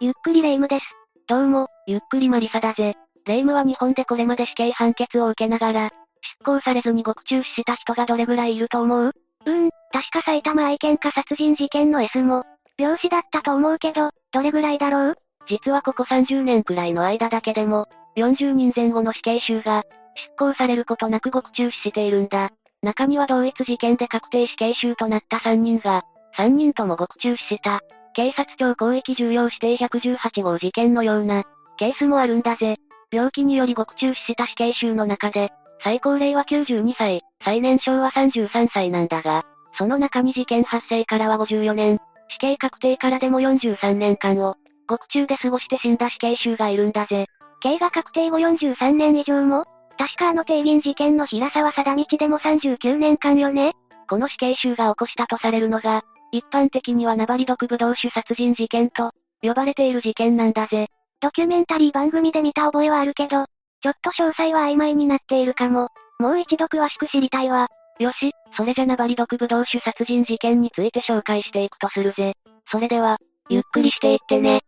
ゆっくりレ夢ムです。どうも、ゆっくりマリサだぜ。レ夢ムは日本でこれまで死刑判決を受けながら、執行されずに獄中死した人がどれぐらいいると思う？うーん、確か埼玉愛犬家殺人事件の S も、病死だったと思うけど、どれぐらいだろう？実はここ30年くらいの間だけでも、40人前後の死刑囚が、執行されることなく獄中死しているんだ。中には同一事件で確定死刑囚となった3人が、3人とも獄中死した。警察庁広域重要指定118号事件のような、ケースもあるんだぜ。病気により獄中死した死刑囚の中で、最高齢は92歳、最年少は33歳なんだが、その中に事件発生からは54年、死刑確定からでも43年間を、獄中で過ごして死んだ死刑囚がいるんだぜ。刑が確定後43年以上も確かあの定銀事件の平沢貞道でも39年間よねこの死刑囚が起こしたとされるのが、一般的にはナバリ毒ブドウ酒殺人事件と、呼ばれている事件なんだぜ。ドキュメンタリー番組で見た覚えはあるけど、ちょっと詳細は曖昧になっているかも。もう一度詳しく知りたいわ。よし、それじゃナバリ毒ブドウ酒殺人事件について紹介していくとするぜ。それでは、ゆっくりしていってね。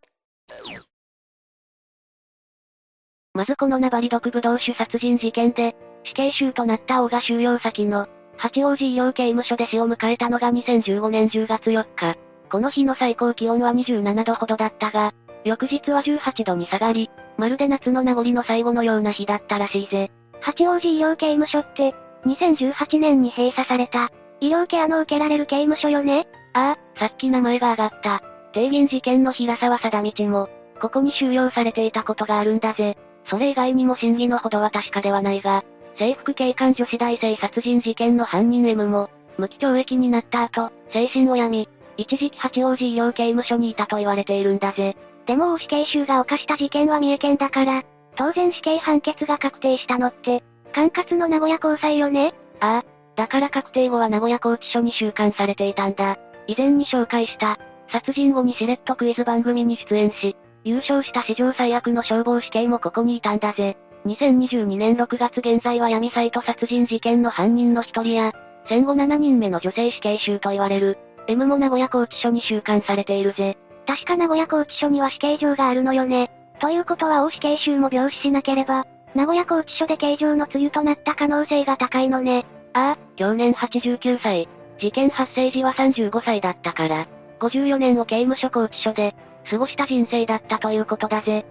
まずこのナバリ毒ブドウ酒殺人事件で、死刑囚となった王が収容先の、八王子医療刑務所で死を迎えたのが2015年10月4日。この日の最高気温は27度ほどだったが、翌日は18度に下がり、まるで夏の名残の最後のような日だったらしいぜ。八王子医療刑務所って、2018年に閉鎖された、医療ケアの受けられる刑務所よね？ああ、さっき名前が挙がった。定銀事件の平沢貞道も、ここに収容されていたことがあるんだぜ。それ以外にも真偽のほどは確かではないが、制服警官女子大生殺人事件の犯人 M も、無期懲役になった後、精神を病み、一時期八王子医療刑務所にいたと言われているんだぜ。でも死刑囚が犯した事件は三重県だから、当然死刑判決が確定したのって、管轄の名古屋高裁よね？ああ、だから確定後は名古屋拘置所に収監されていたんだ。以前に紹介した、殺人後にしれっとクイズ番組に出演し、優勝した史上最悪の消防死刑もここにいたんだぜ。2022年6月現在は闇サイト殺人事件の犯人の一人や、戦後7人目の女性死刑囚と言われる、M も名古屋拘置所に収監されているぜ。確か名古屋拘置所には死刑場があるのよね。ということは大死刑囚も病死しなければ、名古屋拘置所で刑場の梅雨となった可能性が高いのね。ああ、去年89歳。事件発生時は35歳だったから、54年を刑務所拘置所で、過ごした人生だったということだぜ。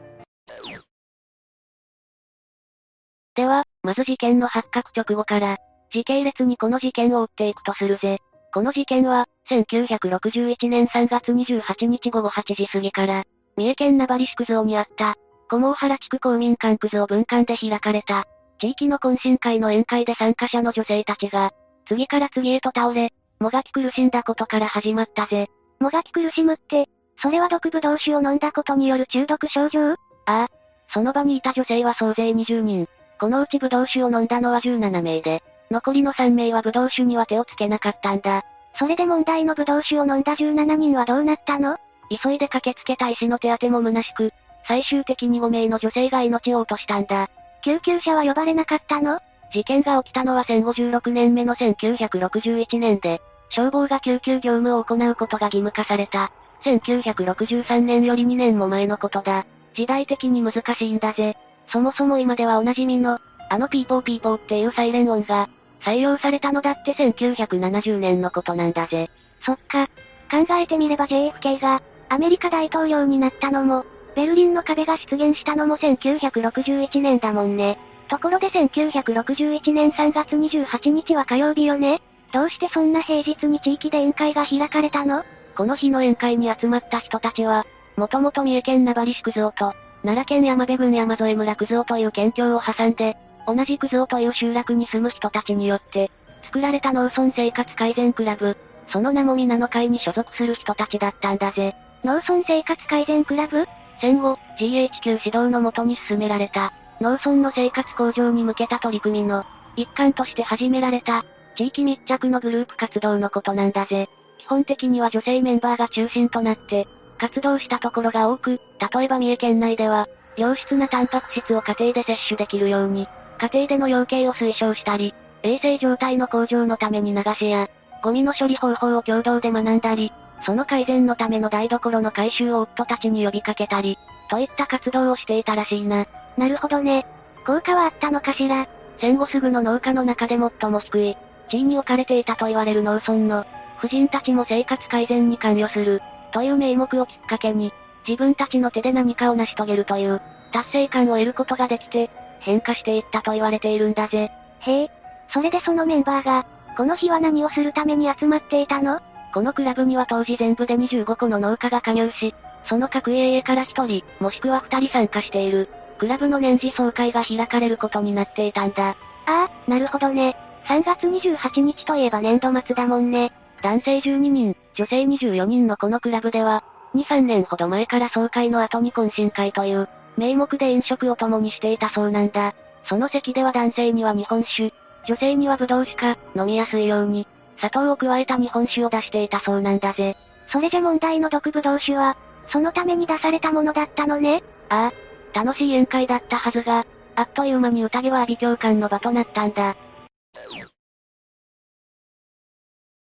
では、まず事件の発覚直後から、時系列にこの事件を追っていくとするぜ。この事件は、1961年3月28日午後8時過ぎから、三重県名張市区蔵にあった、小毛原地区公民館区蔵分館で開かれた、地域の懇親会の宴会で参加者の女性たちが、次から次へと倒れ、もがき苦しんだことから始まったぜ。もがき苦しむって、それは毒ブドウ酒を飲んだことによる中毒症状？ああ。その場にいた女性は総勢20人。このうちブドウ酒を飲んだのは17名で、残りの3名はブドウ酒には手をつけなかったんだ。それで問題のブドウ酒を飲んだ17人はどうなったの？急いで駆けつけた医師の手当ても虚しく、最終的に5名の女性が命を落としたんだ。救急車は呼ばれなかったの？事件が起きたのは戦後16年目の1961年で、消防が救急業務を行うことが義務化された。1963年より2年も前のことだ。時代的に難しいんだぜ。そもそも今ではおなじみの、あのピーポーピーポーっていうサイレン音が、採用されたのだって1970年のことなんだぜ。そっか。考えてみれば JFK が、アメリカ大統領になったのも、ベルリンの壁が出現したのも1961年だもんね。ところで1961年3月28日は火曜日よねどうしてそんな平日に地域で宴会が開かれたの？この日の宴会に集まった人たちは、もともと三重県名張市区蔵と、奈良県山部郡山添村九蔵という県境を挟んで、同じ九蔵という集落に住む人たちによって、作られた農村生活改善クラブ、その名も皆の会に所属する人たちだったんだぜ。農村生活改善クラブ？戦後、GHQ 指導のもとに進められた、農村の生活向上に向けた取り組みの、一環として始められた、地域密着のグループ活動のことなんだぜ。基本的には女性メンバーが中心となって、活動したところが多く、例えば三重県内では、良質なタンパク質を家庭で摂取できるように、家庭での養鶏を推奨したり、衛生状態の向上のために流しや、ゴミの処理方法を共同で学んだり、その改善のための台所の改修を夫たちに呼びかけたり、といった活動をしていたらしいな。なるほどね。効果はあったのかしら？戦後すぐの農家の中で最も低い、地位に置かれていたと言われる農村の、婦人たちも生活改善に関与する、という名目をきっかけに、自分たちの手で何かを成し遂げるという、達成感を得ることができて、変化していったと言われているんだぜ。へえ、それでそのメンバーが、この日は何をするために集まっていたの？このクラブには当時全部で25個の農家が加入し、その各家々から1人、もしくは2人参加している、クラブの年次総会が開かれることになっていたんだ。ああ、なるほどね。3月28日といえば年度末だもんね。男性12人、女性24人のこのクラブでは、2、3年ほど前から総会の後に懇親会という、名目で飲食を共にしていたそうなんだ。その席では男性には日本酒、女性にはブドウ酒か、飲みやすいように、砂糖を加えた日本酒を出していたそうなんだぜ。それじゃ問題の毒ブドウ酒は、そのために出されたものだったのね?ああ、楽しい宴会だったはずが、あっという間に宴は阿鼻教官の場となったんだ。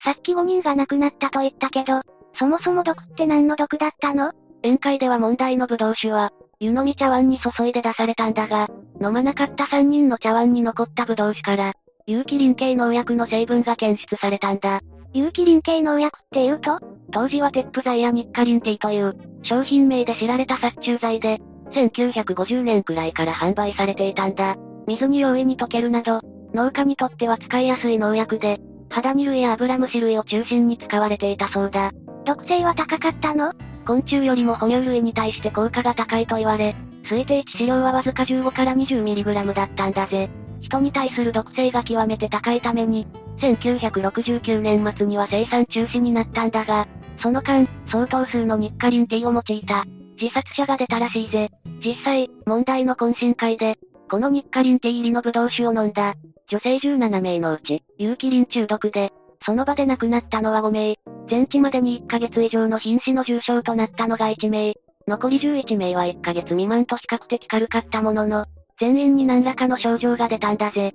さっき5人が亡くなったと言ったけど、そもそも毒って何の毒だったの？宴会では問題のブドウ酒は、湯飲み茶碗に注いで出されたんだが、飲まなかった3人の茶碗に残ったブドウ酒から、有機リン系農薬の成分が検出されたんだ。有機リン系農薬って言うと？当時はテップ剤やニッカリンティという、商品名で知られた殺虫剤で、1950年くらいから販売されていたんだ。水に容易に溶けるなど、農家にとっては使いやすい農薬で、肌に類や油虫類を中心に使われていたそうだ。毒性は高かったの？昆虫よりも哺乳類に対して効果が高いと言われ、推定致死量はわずか15から 20mg だったんだぜ。人に対する毒性が極めて高いために、1969年末には生産中止になったんだが、その間、相当数のニッカリンティを用いた、自殺者が出たらしいぜ。実際、問題の懇親会で、このニッカリンティ入りのブドウ酒を飲んだ、女性17名のうち、有機リン中毒で、その場で亡くなったのは5名、全治までに1ヶ月以上の瀕死の重傷となったのが1名、残り11名は1ヶ月未満と比較的軽かったものの、全員に何らかの症状が出たんだぜ。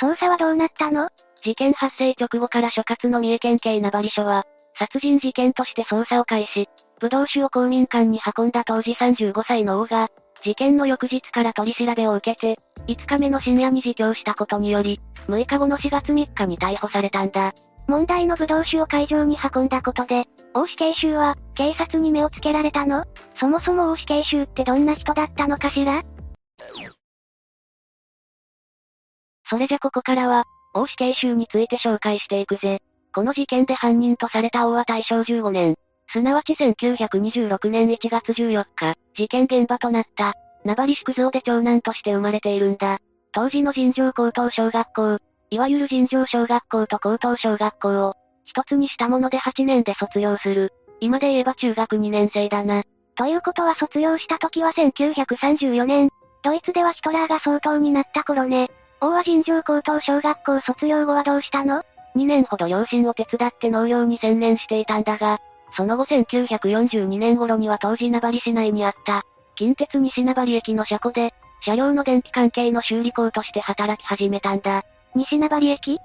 捜査はどうなったの？事件発生直後から所轄の三重県警名張署は、殺人事件として捜査を開始。武道酒を公民館に運んだ当時35歳の王が、事件の翌日から取り調べを受けて、5日目の深夜に自供したことにより、6日後の4月3日に逮捕されたんだ。問題の武道酒を会場に運んだことで、大死刑囚は、警察に目をつけられたの？そもそも大死刑囚ってどんな人だったのかしら？それじゃここからは、大死刑囚について紹介していくぜ。この事件で犯人とされた王は大正15年、すなわち1926年1月14日、事件現場となった、名張宿蔵で長男として生まれているんだ。当時の尋常高等小学校、いわゆる尋常小学校と高等小学校を、一つにしたもので8年で卒業する。今で言えば中学2年生だな。ということは卒業した時は1934年。ドイツではヒトラーが総統になった頃ね。王は尋常高等小学校卒業後はどうしたの ?2 年ほど両親を手伝って農業に専念していたんだが、その後1942年頃には当時名張市内にあった、近鉄西名張駅の車庫で、車両の電気関係の修理工として働き始めたんだ。西名張駅？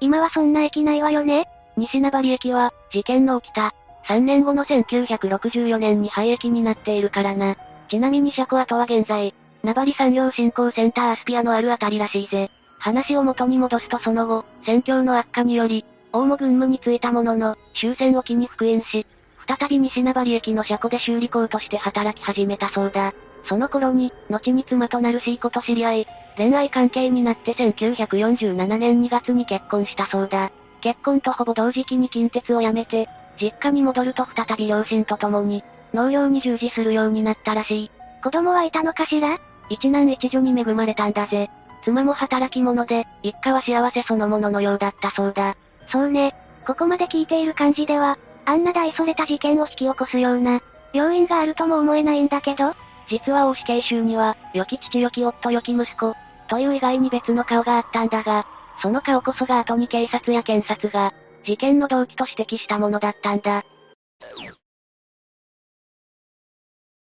今はそんな駅ないわよね西名張駅は、事件の起きた、3年後の1964年に廃駅になっているからな。ちなみに車庫跡は現在、名張産業振興センターアスピアのあるあたりらしいぜ。話を元に戻すとその後、戦況の悪化により、大も軍務に就いたものの、終戦を機に復員し、再び西名張駅の車庫で修理工として働き始めたそうだ。その頃に、後に妻となるシーコと知り合い、恋愛関係になって1947年2月に結婚したそうだ。結婚とほぼ同時期に近鉄を辞めて、実家に戻ると再び両親と共に、農業に従事するようになったらしい。子供はいたのかしら？一男一女に恵まれたんだぜ。妻も働き者で、一家は幸せそのもののようだったそうだ。そうね。ここまで聞いている感じでは、あんな大それた事件を引き起こすような、要因があるとも思えないんだけど、実は大死刑囚には、良き父良き夫良き息子、という以外に別の顔があったんだが、その顔こそが後に警察や検察が、事件の動機と指摘したものだったんだ。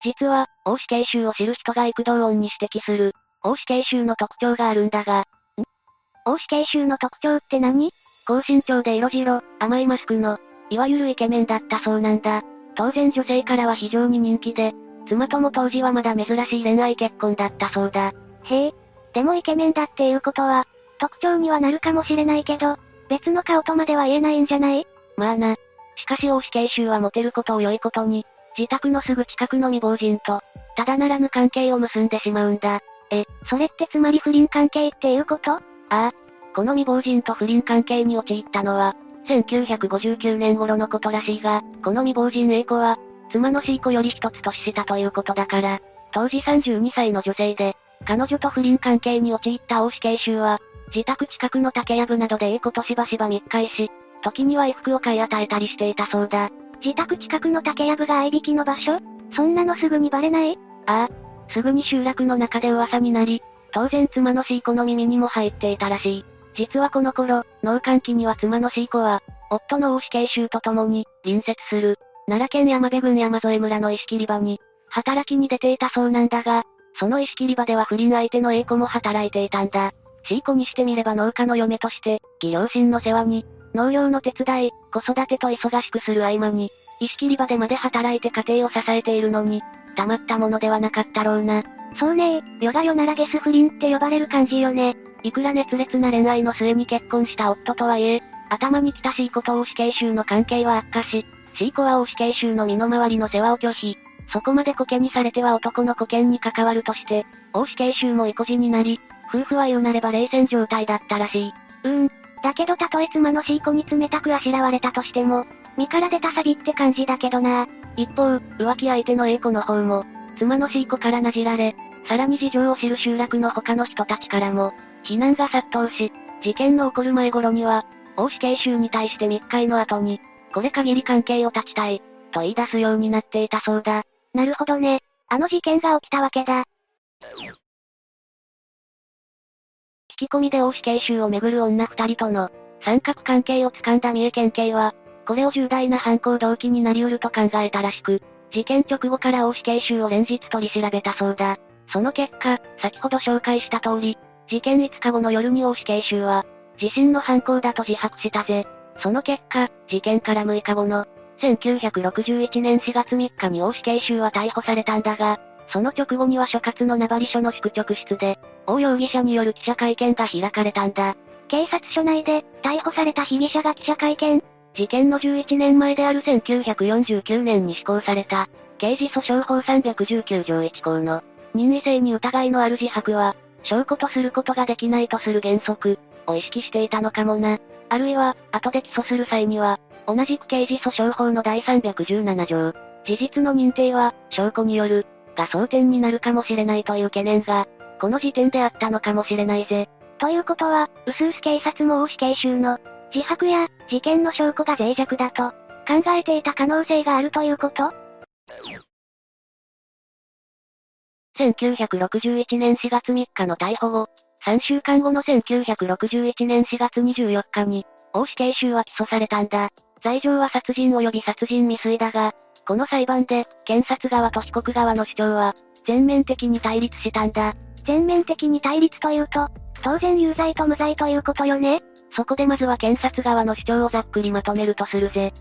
実は、大死刑囚を知る人が幾度音に指摘する、大死刑囚の特徴があるんだが、ん？大死刑囚の特徴って何？高身長で色白、甘いマスクの、いわゆるイケメンだったそうなんだ。当然女性からは非常に人気で、妻とも当時はまだ珍しい恋愛結婚だったそうだ。へえ。でもイケメンだっていうことは、特徴にはなるかもしれないけど、別の顔とまでは言えないんじゃない？まあな。しかし大死刑囚はモテることを良いことに、自宅のすぐ近くの未亡人と、ただならぬ関係を結んでしまうんだ。え、それってつまり不倫関係っていうこと？ああ。この未亡人と不倫関係に陥ったのは、1959年頃のことらしいが、この未亡人 A 子は、妻の C 子より一つ年下ということだから、当時32歳の女性で、彼女と不倫関係に陥った大死刑囚は、自宅近くの竹やぶなどで A 子としばしば密会し、時には衣服を買い与えたりしていたそうだ。自宅近くの竹やぶが合いびきの場所？そんなのすぐにバレない？ああ。すぐに集落の中で噂になり、当然妻の C 子の耳にも入っていたらしい。実はこの頃、農閑期には妻の C 子は、夫の大死刑囚と共に、隣接する、奈良県山部郡山添村の石切り場に、働きに出ていたそうなんだが、その石切り場では不倫相手の A 子も働いていたんだ。C 子にしてみれば農家の嫁として、義両親の世話に、農業の手伝い、子育てと忙しくする合間に、石切り場でまで働いて家庭を支えているのに、たまったものではなかったろうな。そうね世が世ならゲス不倫って呼ばれる感じよね。いくら熱烈な恋愛の末に結婚した夫とはいえ、頭に来た C 子と大死刑囚の関係は悪化し、C 子は大死刑囚の身の回りの世話を拒否。そこまでコケにされては男の保険に関わるとして、大死刑囚も意固地になり、夫婦は言うなれば冷戦状態だったらしい。うーん。だけどたとえ妻の C 子に冷たくあしらわれたとしても、身から出たサビって感じだけどな。一方、浮気相手の A 子の方も、妻の C 子からなじられ、さらに事情を知る集落の他の人たちからも、非難が殺到し、事件の起こる前頃には、大死刑囚に対して密会の後に、これ限り関係を断ちたい、と言い出すようになっていたそうだ。なるほどね。あの事件が起きたわけだ。聞き込みで大死刑囚をめぐる女二人との、三角関係を掴んだ三重県警は、これを重大な犯行動機になり得ると考えたらしく、事件直後から大死刑囚を連日取り調べたそうだ。その結果、先ほど紹介した通り、事件5日後の夜に大死刑囚は、自身の犯行だと自白したぜ。その結果、事件から6日後の、1961年4月3日に大死刑囚は逮捕されたんだが、その直後には所轄の名張署の宿直室で、大容疑者による記者会見が開かれたんだ。警察署内で、逮捕された被疑者が記者会見事件の11年前である1949年に施行された、刑事訴訟法319条1項の、任意性に疑いのある自白は、証拠とすることができないとする原則、を意識していたのかもな。あるいは、後で起訴する際には、同じく刑事訴訟法の第317条、事実の認定は、証拠による、が争点になるかもしれないという懸念が、この時点であったのかもしれないぜ。ということは、うすうす警察も大死刑囚の、自白や、事件の証拠が脆弱だと、考えていた可能性があるということ？1961年4月3日の逮捕後、3週間後の1961年4月24日に、大死刑囚は起訴されたんだ。罪状は殺人及び殺人未遂だが、この裁判で、検察側と被告側の主張は、全面的に対立したんだ。全面的に対立というと、当然有罪と無罪ということよねそこでまずは検察側の主張をざっくりまとめるとするぜ。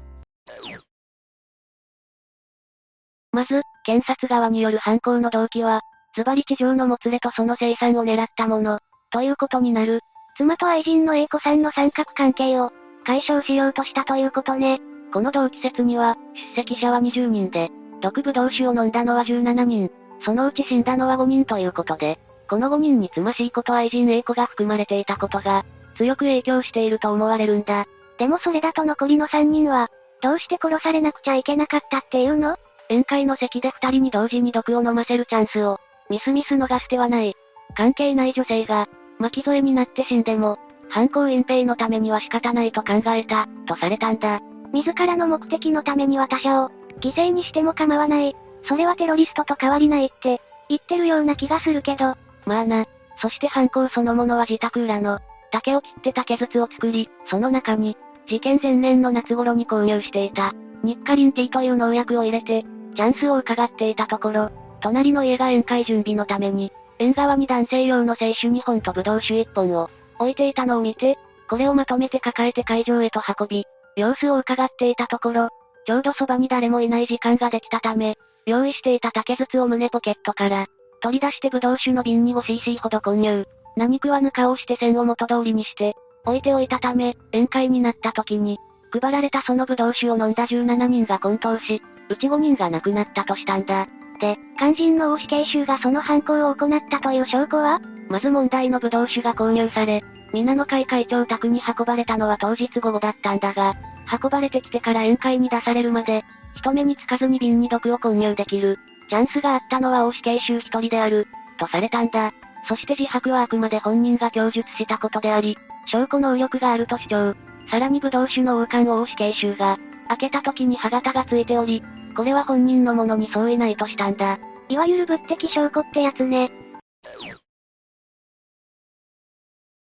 まず、検察側による犯行の動機は、ズバリ地上のもつれとその生産を狙ったもの、ということになる。妻と愛人の A 子さんの三角関係を、解消しようとしたということね。この同期説には、出席者は20人で、毒ブドウ酒を飲んだのは17人、そのうち死んだのは5人ということで、この5人に妻しい子と愛人 A 子が含まれていたことが、強く影響していると思われるんだ。でもそれだと残りの3人は、どうして殺されなくちゃいけなかったっていうの？宴会の席で2人に同時に毒を飲ませるチャンスを、ミスミス逃してはない。関係ない女性が、巻き添えになって死んでも、犯行隠蔽のためには仕方ないと考えた、とされたんだ。自らの目的のためには他者を、犠牲にしても構わない。それはテロリストと変わりないって、言ってるような気がするけど。まあな。そして犯行そのものは自宅裏の、竹を切って竹筒を作り、その中に、事件前年の夏頃に購入していた、ニッカリンティという農薬を入れて、チャンスを伺っていたところ、隣の家が宴会準備のために、縁側に男性用の清酒2本とブドウ酒1本を置いていたのを見て、これをまとめて抱えて会場へと運び、様子を伺っていたところ、ちょうどそばに誰もいない時間ができたため、用意していた竹筒を胸ポケットから、取り出してブドウ酒の瓶に 5cc ほど混入。何食わぬ顔をして線を元通りにして、置いておいたため、宴会になった時に、配られたそのブドウ酒を飲んだ17人が混沌し、うち5人が亡くなったとしたんだ。で、肝心の大死刑囚がその犯行を行ったという証拠は？まず問題のブドウ酒が購入され、皆の会会長宅に運ばれたのは当日午後だったんだが、運ばれてきてから宴会に出されるまで、人目につかずに瓶に毒を混入できる、チャンスがあったのは大死刑囚一人である、とされたんだ。そして自白はあくまで本人が供述したことであり、証拠能力があると主張。さらに武道酒の王冠を大死刑囚が、開けた時に歯型がついており、これは本人のものに相違ないとしたんだ。いわゆる物的証拠ってやつね。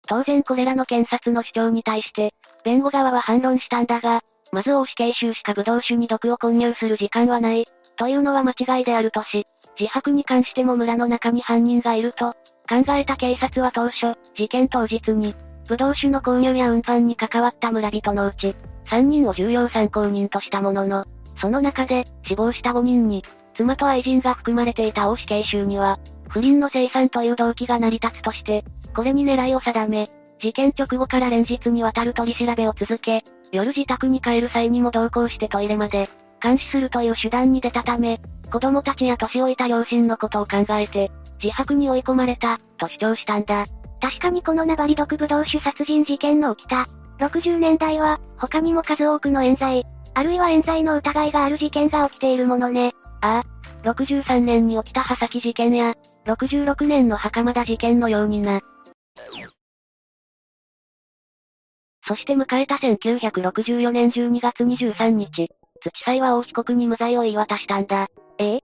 当然これらの検察の主張に対して、弁護側は反論したんだが、まず大死刑囚しか武道酒に毒を混入する時間はない、というのは間違いであるとし、自白に関しても村の中に犯人がいると、考えた警察は当初、事件当日に、武道酒の購入や運搬に関わった村人のうち、3人を重要参考人としたものの、その中で、死亡した5人に、妻と愛人が含まれていた大死刑囚には、不倫の生産という動機が成り立つとして、これに狙いを定め、事件直後から連日にわたる取り調べを続け、夜自宅に帰る際にも同行してトイレまで、監視するという手段に出たため、子供たちや年老いた両親のことを考えて、自白に追い込まれた、と主張したんだ。確かにこのナバリ毒ブドウ酒殺人事件の起きた、60年代は、他にも数多くの冤罪、あるいは冤罪の疑いがある事件が起きているものね。ああ、63年に起きた刃崎事件や、66年の袴田事件のようにな。そして迎えた1964年12月23日、土裁は大被告に無罪を言い渡したんだ。ええ？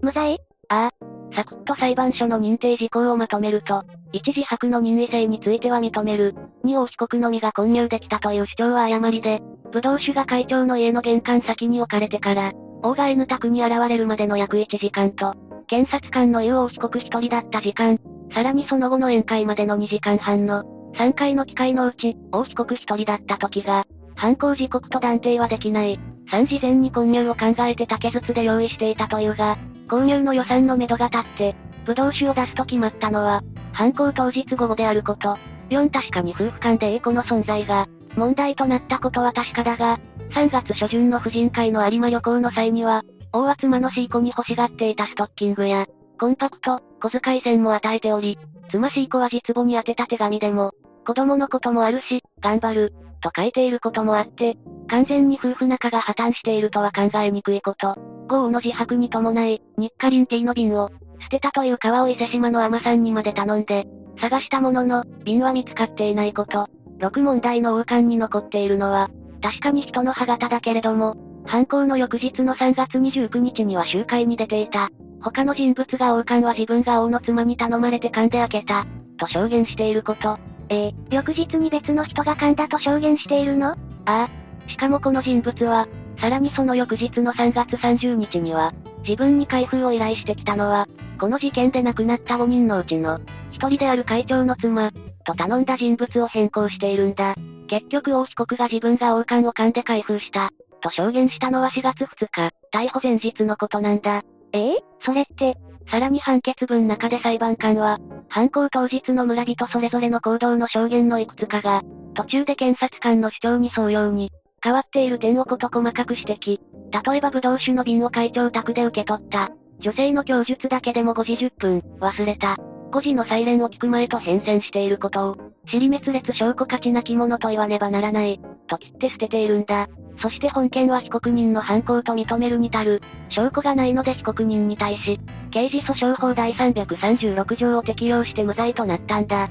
無罪？ああ。サクッと裁判所の認定事項をまとめると、一自白の任意性については認める。二王被告のみが混入できたという主張は誤りで、武道酒が会長の家の玄関先に置かれてから、王が N 宅に現れるまでの約1時間と、検察官の言う王被告一人だった時間、さらにその後の宴会までの2時間半の、3回の機会のうち、王被告一人だった時が、犯行時刻と断定はできない。3事前に混入を考えて竹筒で用意していたというが、購入の予算のめどが立って、武道酒を出すと決まったのは、犯行当日午後であること。4確かに夫婦間で A 子の存在が、問題となったことは確かだが、3月初旬の婦人会の有馬旅行の際には、大は妻のシーコに欲しがっていたストッキングや、コンパクト、小遣い銭も与えており、妻シーコは実母に宛てた手紙でも、子供のこともあるし、頑張る、と書いていることもあって、完全に夫婦仲が破綻しているとは考えにくいこと。豪雨の自白に伴い、日課リンティの瓶を、捨てたという川を伊勢島の海さんにまで頼んで、探したものの、瓶は見つかっていないこと。6問題の王冠に残っているのは、確かに人の歯型だけれども、犯行の翌日の3月29日には集会に出ていた。他の人物が王冠は自分が王の妻に頼まれて噛んで開けた、と証言していること。えー、翌日に別の人が噛んだと証言しているの？ああ。しかもこの人物は、さらにその翌日の3月30日には、自分に開封を依頼してきたのは、この事件で亡くなった5人のうちの、一人である会長の妻、と頼んだ人物を変更しているんだ。結局王被告が自分が王冠を噛んで開封した、と証言したのは4月2日、逮捕前日のことなんだ。ええそれって、さらに判決文中で裁判官は、犯行当日の村人それぞれの行動の証言のいくつかが、途中で検察官の主張に沿うように、変わっている点をこと細かく指摘。例えば武道酒の瓶を会長宅で受け取った。女性の供述だけでも5時10分、忘れた。5時のサイレンを聞く前と変遷していることを、尻滅裂証拠価値なきものと言わねばならない、と切って捨てているんだ。そして本件は被告人の犯行と認めるに足る、証拠がないので被告人に対し、刑事訴訟法第336条を適用して無罪となったんだ。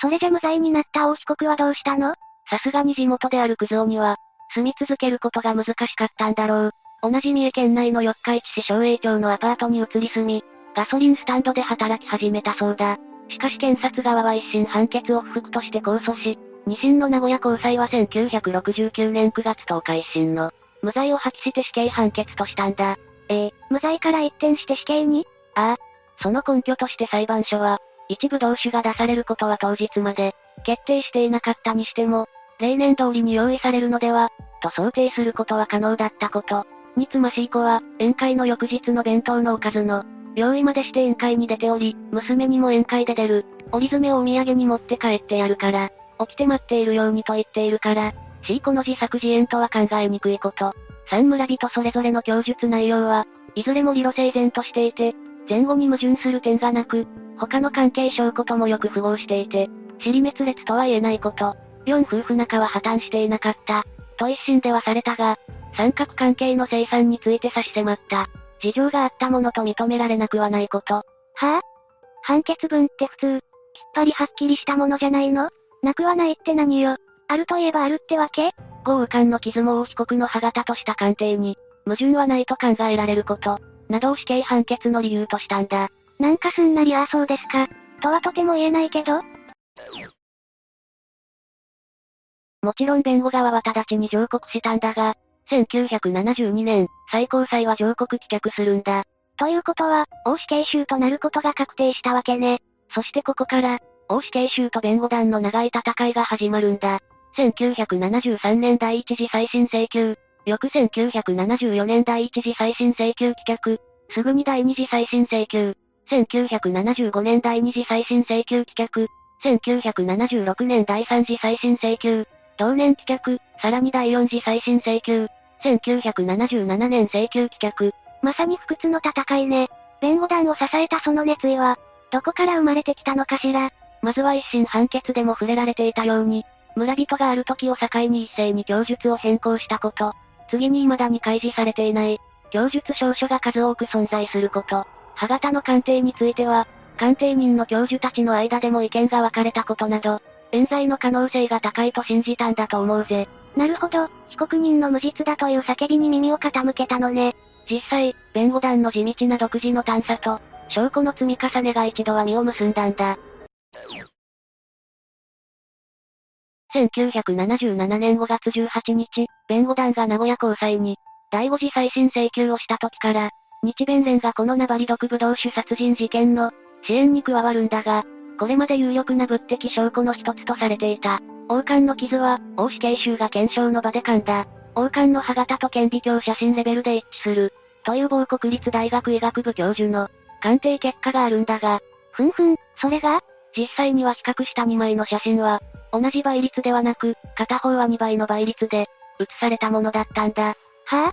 それじゃ無罪になった大被告はどうしたの？さすがに地元であるクズオには、住み続けることが難しかったんだろう。同じ三重県内の四日市市昭栄町のアパートに移り住み、ガソリンスタンドで働き始めたそうだ。しかし検察側は一審判決を不服として控訴し、二審の名古屋高裁は1969年9月10日一審の無罪を破棄して死刑判決としたんだ。えー、無罪から一転して死刑に？ああ。その根拠として裁判所は、一部同種が出されることは当日まで、決定していなかったにしても、例年通りに用意されるのでは、と想定することは可能だったこと。につましい子は、宴会の翌日の弁当のおかずの、用意までして宴会に出ており、娘にも宴会で出る、折り詰をお土産に持って帰ってやるから、起きて待っているようにと言っているから、C 子の自作自演とは考えにくいこと。三村人それぞれの供述内容は、いずれも理路整然としていて、前後に矛盾する点がなく、他の関係証拠ともよく符合していて、尻滅裂とは言えないこと。四夫婦仲は破綻していなかった。と一審ではされたが、三角関係の生産について差し迫った。事情があったものと認められなくはないこと。はぁ、あ、判決文って普通、きっぱりはっきりしたものじゃないの？なくはないって何よ？あるといえばあるってわけ？豪右官の傷も被告の歯型とした鑑定に、矛盾はないと考えられること、などを死刑判決の理由としたんだ。なんかすんなりああそうですか、とはとても言えないけど。もちろん弁護側は直ちに上告したんだが、1972年、最高裁は上告棄却するんだ。ということは、大死刑囚となることが確定したわけね。そしてここから、大死刑囚と弁護団の長い戦いが始まるんだ。1973年第一次再審請求、翌1974年第一次再審請求棄却、すぐに第二次再審請求、1975年第二次再審請求棄却、1976年第三次再審請求、同年棄却、さらに第4次再審請求、1977年請求棄却。まさに不屈の戦いね。弁護団を支えたその熱意は、どこから生まれてきたのかしら。まずは一審判決でも触れられていたように、村人がある時を境に一斉に供述を変更したこと。次に未だに開示されていない、供述証書が数多く存在すること。歯型の鑑定については、鑑定人の教授たちの間でも意見が分かれたことなど、冤罪の可能性が高いと信じたんだと思うぜ。なるほど、被告人の無実だという叫びに耳を傾けたのね。実際、弁護団の地道な独自の探査と、証拠の積み重ねが一度は実を結んだんだ。1977年5月18日、弁護団が名古屋高裁に、第5次再審請求をした時から、日弁連がこのナバリ毒ブドウ酒殺人事件の支援に加わるんだが、これまで有力な物的証拠の一つとされていた。王冠の傷は、王死刑囚が検証の場で噛んだ。王冠の歯型と顕微鏡写真レベルで一致する。という某国立大学医学部教授の鑑定結果があるんだが、ふんふん、それが？実際には比較した2枚の写真は、同じ倍率ではなく、片方は2倍の倍率で、写されたものだったんだ。はぁ、あ、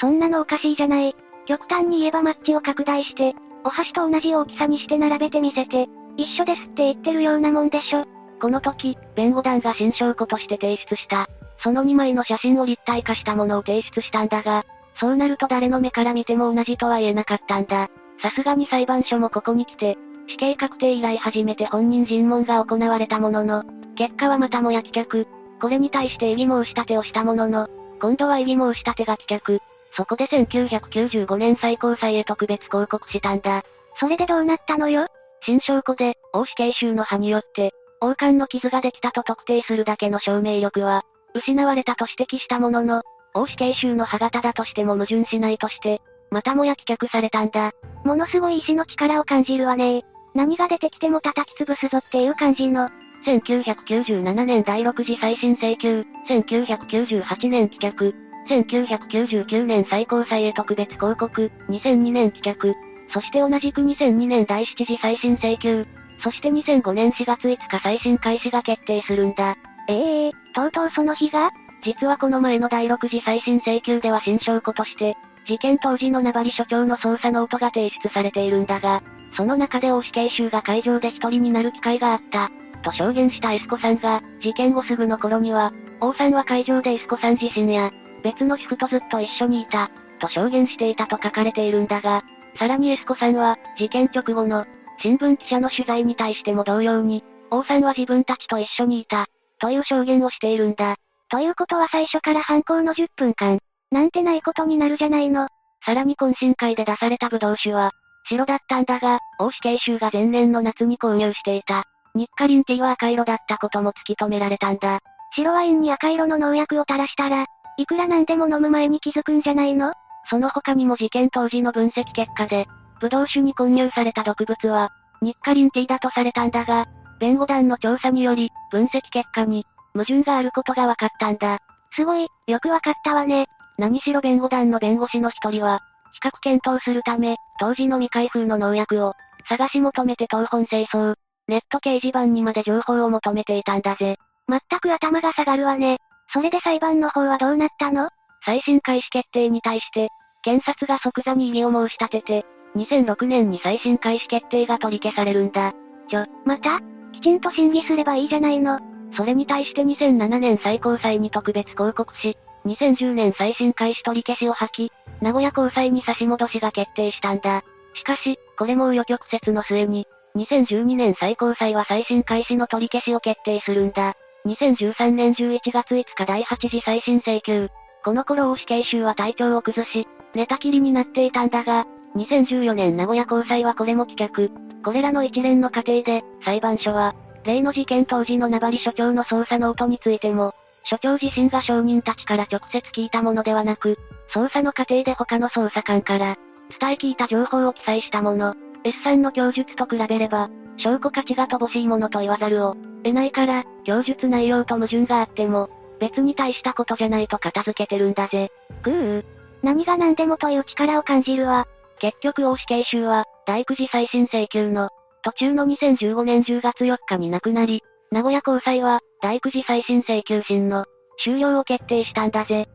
そんなのおかしいじゃない。極端に言えばマッチを拡大して、お箸と同じ大きさにして並べてみせて、一緒ですって言ってるようなもんでしょ。この時、弁護団が新証拠として提出した。その2枚の写真を立体化したものを提出したんだが、そうなると誰の目から見ても同じとは言えなかったんだ。さすがに裁判所もここに来て、死刑確定以来初めて本人尋問が行われたものの、結果はまたもや棄却。これに対して異議申し立てをしたものの、今度は異議申し立てが棄却。そこで1995年最高裁へ特別抗告したんだ。それでどうなったのよ？新証拠で、王死刑囚の歯によって、王冠の傷ができたと特定するだけの証明力は、失われたと指摘したものの、王死刑囚の歯型だとしても矛盾しないとして、またもや棄却されたんだ。ものすごい意志の力を感じるわね。何が出てきても叩き潰すぞっていう感じの。1997年第6次再審請求、1998年棄却、1999年最高裁へ特別抗告、2002年棄却、そして同じく2002年第7次再審請求、そして2005年4月5日再審開始が決定するんだ。ええー、とうとうその日が？実はこの前の第6次再審請求では新証拠として、事件当時の名張署長の捜査ノートが提出されているんだが、その中で O死刑囚が会場で一人になる機会があった。と証言した S子さんが、事件後すぐの頃には、 Oさんは会場で S子さん自身や、別の主婦とずっと一緒にいた、と証言していたと書かれているんだが、さらにエスコさんは、事件直後の、新聞記者の取材に対しても同様に、王さんは自分たちと一緒にいた、という証言をしているんだ。ということは最初から犯行の10分間、なんてないことになるじゃないの。さらに懇親会で出されたブドウ酒は、白だったんだが、王死刑囚が前年の夏に購入していた。日課リンティーは赤色だったことも突き止められたんだ。白ワインに赤色の農薬を垂らしたら、いくらなんでも飲む前に気づくんじゃないの？その他にも事件当時の分析結果で、ブドウ酒に混入された毒物は、日課リンチーだとされたんだが、弁護団の調査により、分析結果に、矛盾があることが分かったんだ。すごい、よく分かったわね。何しろ弁護団の弁護士の一人は、比較検討するため、当時の未開封の農薬を、探し求めて東本清掃、ネット掲示板にまで情報を求めていたんだぜ。全く頭が下がるわね。それで裁判の方はどうなったの？再審開始決定に対して、検察が即座に異議を申し立てて、2006年に再審開始決定が取り消されるんだ。ちょ、また？きちんと審議すればいいじゃないの。それに対して2007年最高裁に特別抗告し、2010年再審開始取り消しを吐き、名古屋高裁に差し戻しが決定したんだ。しかし、これも余曲折の末に、2012年最高裁は再審開始の取り消しを決定するんだ。2013年11月5日第8次再審請求。この頃大死刑囚は体調を崩し、寝たきりになっていたんだが、2014年名古屋高裁はこれも棄却。これらの一連の過程で、裁判所は、例の事件当時の名張所長の捜査ノートについても、所長自身が証人たちから直接聞いたものではなく、捜査の過程で他の捜査官から、伝え聞いた情報を記載したもの。S さんの供述と比べれば、証拠価値が乏しいものと言わざるを得ないから、供述内容と矛盾があっても、別に大したことじゃないと片付けてるんだぜ。ぐー。何が何でもという力を感じるわ。結局大死刑囚は、大九次再審請求の、途中の2015年10月4日に亡くなり、名古屋高裁は、大九次再審請求審の、終了を決定したんだぜ。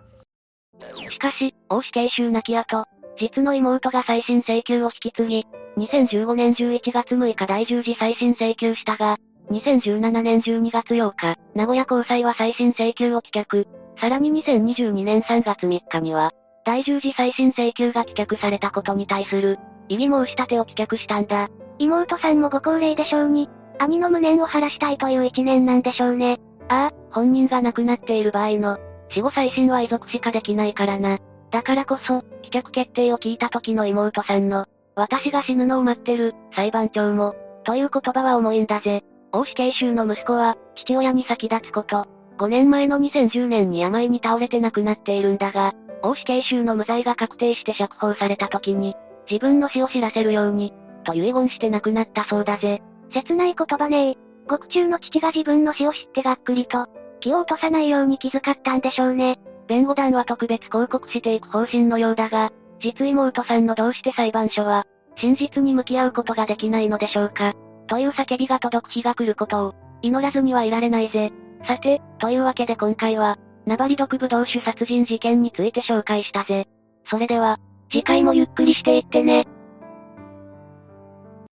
しかし、大死刑囚亡き後、実の妹が再審請求を引き継ぎ、2015年11月6日第10次再審請求したが、2017年12月8日、名古屋高裁は再審請求を棄却。さらに2022年3月3日には、第10次再審請求が棄却されたことに対する、異議申し立てを棄却したんだ。妹さんもご高齢でしょうに、兄の無念を晴らしたいという一年なんでしょうね。ああ、本人が亡くなっている場合の、死後再審は遺族しかできないからな。だからこそ、棄却決定を聞いた時の妹さんの、私が死ぬのを待ってる、裁判長も、という言葉は重いんだぜ。大死刑囚の息子は、父親に先立つこと。5年前の2010年に病に倒れて亡くなっているんだが、大死刑囚の無罪が確定して釈放された時に、自分の死を知らせるように、と遺言して亡くなったそうだぜ。切ない言葉ねえ。獄中の父が自分の死を知ってがっくりと、気を落とさないように気遣ったんでしょうね。弁護団は特別抗告していく方針のようだが、実妹さんのどうして裁判所は、真実に向き合うことができないのでしょうか。という叫びが届く日が来ることを、祈らずにはいられないぜ。さて、というわけで今回は、ナバリ毒ブドウ酒殺人事件について紹介したぜ。それでは、次回もゆっくりしていってね。